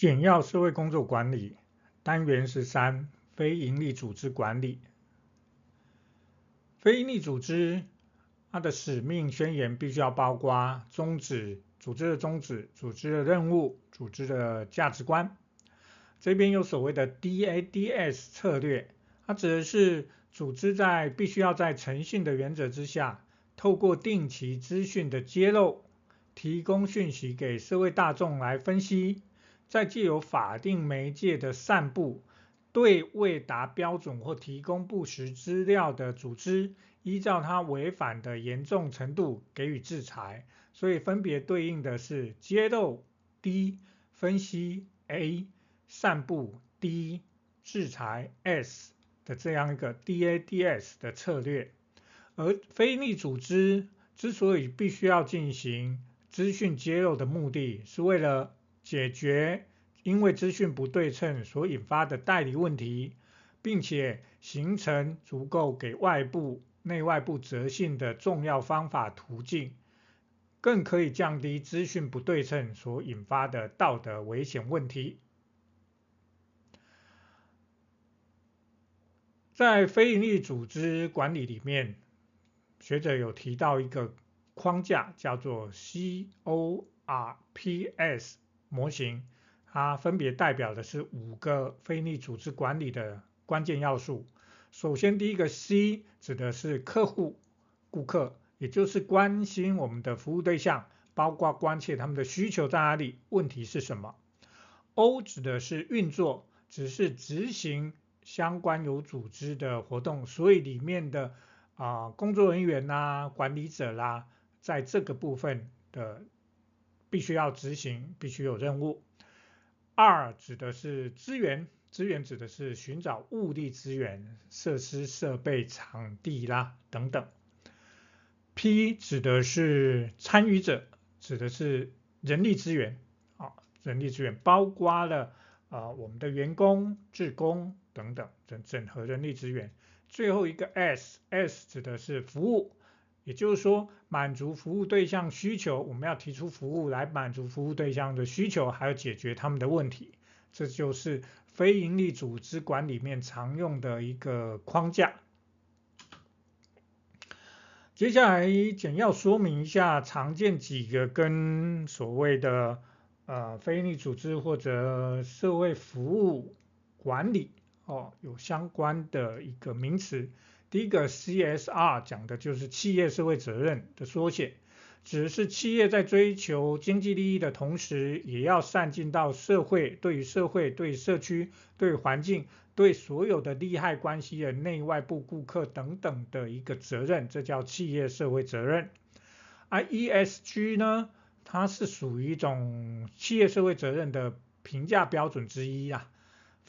简要社会工作管理单元十三，非营利组织管理。非营利组织，它的使命宣言必须要包括宗旨、组织的宗旨、组织的任务、组织的价值观。这边有所谓的 DADS 策略，它指的是组织在必须要在诚信的原则之下，透过定期资讯的揭露，提供讯息给社会大众来分析。再借由法定媒介的散布，对未达标准或提供不实资料的组织，依照它违反的严重程度给予制裁。所以分别对应的是揭露 D、分析 A、散布 D、制裁 S 的这样一个 DADS 的策略。而非营利组织之所以必须要进行资讯揭露的目的，是为了解决因为资讯不对称所引发的代理问题，并且形成足够给外部、内外部择信的重要方法途径，更可以降低资讯不对称所引发的道德危险问题。在非营利组织管理里面，学者有提到一个框架，叫做 CORPS。模型，它分别代表的是五个非利组织管理的关键要素。首先，第一个 C 指的是客户、顾客，也就是关心我们的服务对象，包括关切他们的需求在哪里，问题是什么。O 指的是运作，只是执行相关有组织的活动，所以里面的啊、工作人员呐、管理者啦，在这个部分的。必须要执行，必须有任务。二指的是资源，资源指的是寻找物力资源、设施、设备、场地啦等等。P 指的是参与者，指的是人力资源啊，人力资源包括了啊我们的员工、志工等等整整合人力资源。最后一个 S，S 指的是服务。也就是说，满足服务对象需求，我们要提出服务来满足服务对象的需求，还要解决他们的问题。这就是非营利组织管理面常用的一个框架。接下来简要说明一下常见几个跟所谓的呃非营利组织或者社会服务管理哦有相关的一个名词。第一个 CSR 讲的就是企业社会责任的缩写，指的是企业在追求经济利益的同时，也要善尽到社会对于社会、对社区、对环境、对所有的利害关系人、内外部顾客等等的一个责任，这叫企业社会责任。而 ESG 呢，它是属于一种企业社会责任的评价标准之一啊，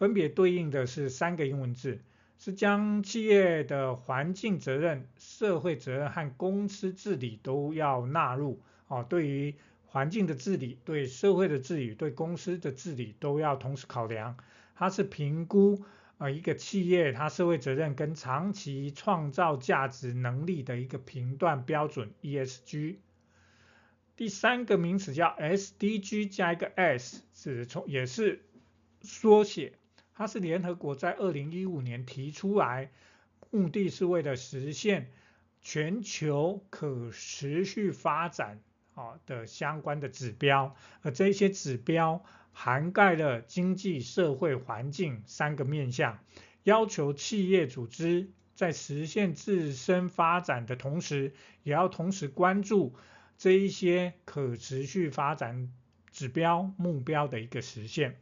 分别对应的是三个英文字。是将企业的环境责任、社会责任和公司治理都要纳入哦。对于环境的治理、对社会的治理、对公司的治理都要同时考量。它是评估啊一个企业它社会责任跟长期创造价值能力的一个评断标准 ESG。第三个名词叫 SDG 加一个 S，是从也是缩写。它是联合国在二零一五年提出来，目的是为了实现全球可持续发展啊的相关的指标，而这些指标涵盖了经济社会环境三个面向，要求企业组织在实现自身发展的同时，也要同时关注这一些可持续发展指标目标的一个实现。